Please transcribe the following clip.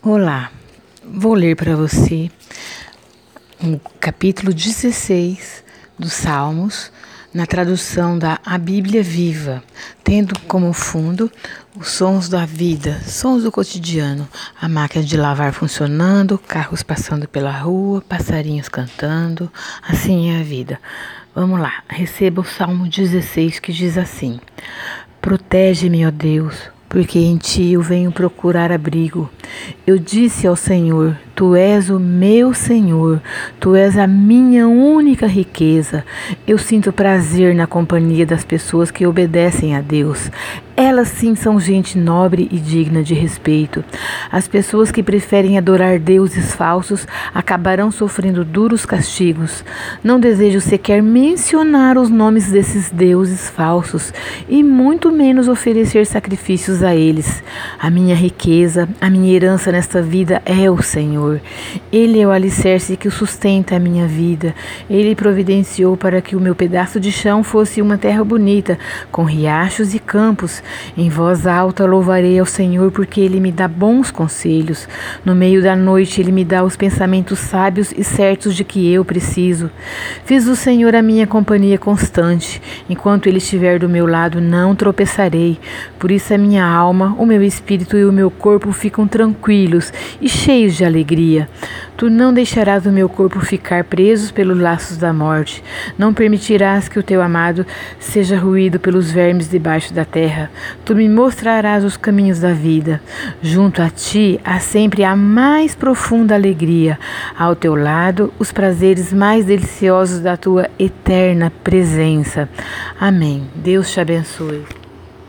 Olá, vou ler para você o capítulo 16 dos Salmos, na tradução da A Bíblia Viva, tendo como fundo os sons da vida, sons do cotidiano, a máquina de lavar funcionando, carros passando pela rua, passarinhos cantando, assim é a vida. Vamos lá, receba o Salmo 16 que diz assim: Protege-me, ó Deus, porque em ti eu venho procurar abrigo. Eu disse ao Senhor: Tu és o meu Senhor, tu és a minha única riqueza. Eu sinto prazer na companhia das pessoas que obedecem a Deus. Elas sim são gente nobre e digna de respeito. As pessoas que preferem adorar deuses falsos acabarão sofrendo duros castigos. Não desejo sequer mencionar os nomes desses deuses falsos e muito menos oferecer sacrifícios a eles. A minha riqueza, a minha herança nesta vida é o Senhor. Ele é o alicerce que sustenta a minha vida. Ele providenciou para que o meu pedaço de chão fosse uma terra bonita, com riachos e campos. Em voz alta louvarei ao Senhor, porque ele me dá bons conselhos. No meio da noite, ele me dá os pensamentos sábios e certos de que eu preciso. Fiz do Senhor a minha companhia constante. Enquanto ele estiver do meu lado, não tropeçarei. Por isso a minha alma, o meu espírito e o meu corpo ficam tranquilos e cheios de alegria. Tu não deixarás o meu corpo ficar preso pelos laços da morte. Não permitirás que o teu amado seja ruído pelos vermes debaixo da terra. Tu me mostrarás os caminhos da vida. Junto a ti há sempre a mais profunda alegria. Ao teu lado, os prazeres mais deliciosos da tua eterna presença. Amém. Deus te abençoe.